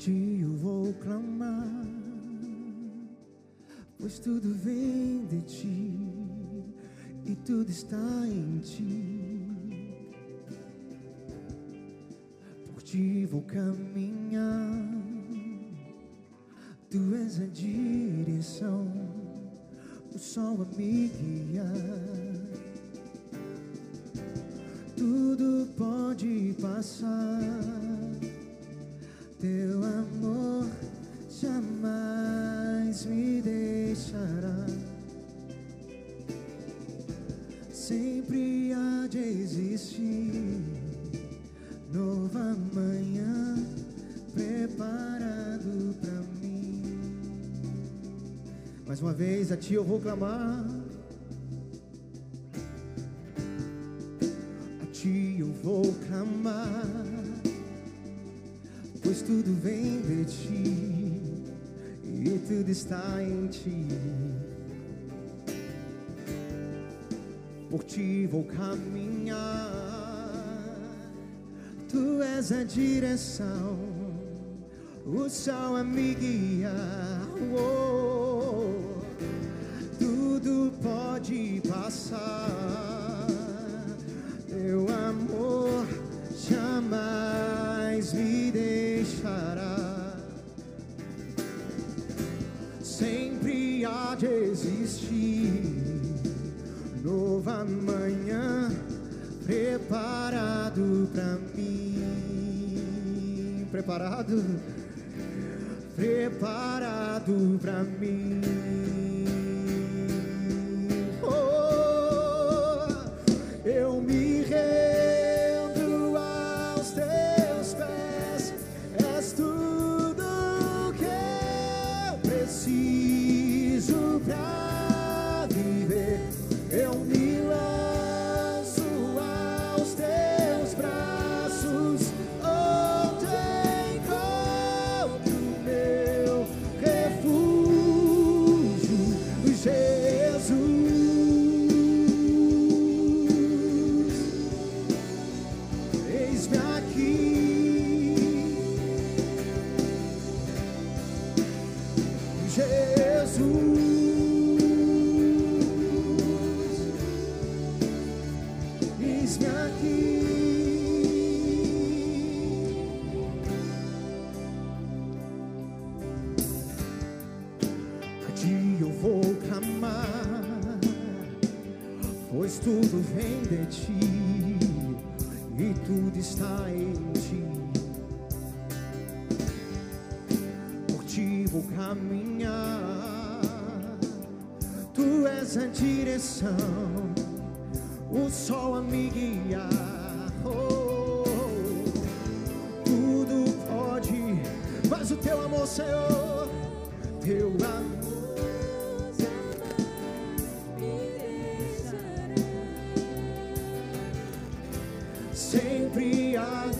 ti eu vou clamar, pois tudo vem de ti e tudo está em ti. Por ti vou caminhar, tu és a direção, o sol a me guiar. Tudo pode passar, teu Sempre há de existir nova manhã preparado pra mim. Mais uma vez a ti eu vou clamar. A ti eu vou clamar, pois tudo vem de ti e tudo está em ti. Por ti vou caminhar, tu és a direção, o sol a me guiar. Oh, tudo pode passar, teu amor jamais me deixará. Sempre há de existir nova manhã preparado pra mim. Preparado? Preparado pra mim. Pois tudo vem de ti e tudo está em ti. vou caminhar. Tu és a direção, o sol a me guiar. Oh, tudo pode, mas o teu amor, Senhor, teu amor. sempre há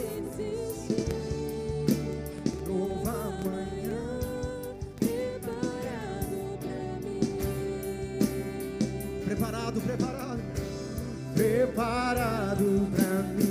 preparado pra mim.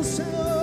do Senhor.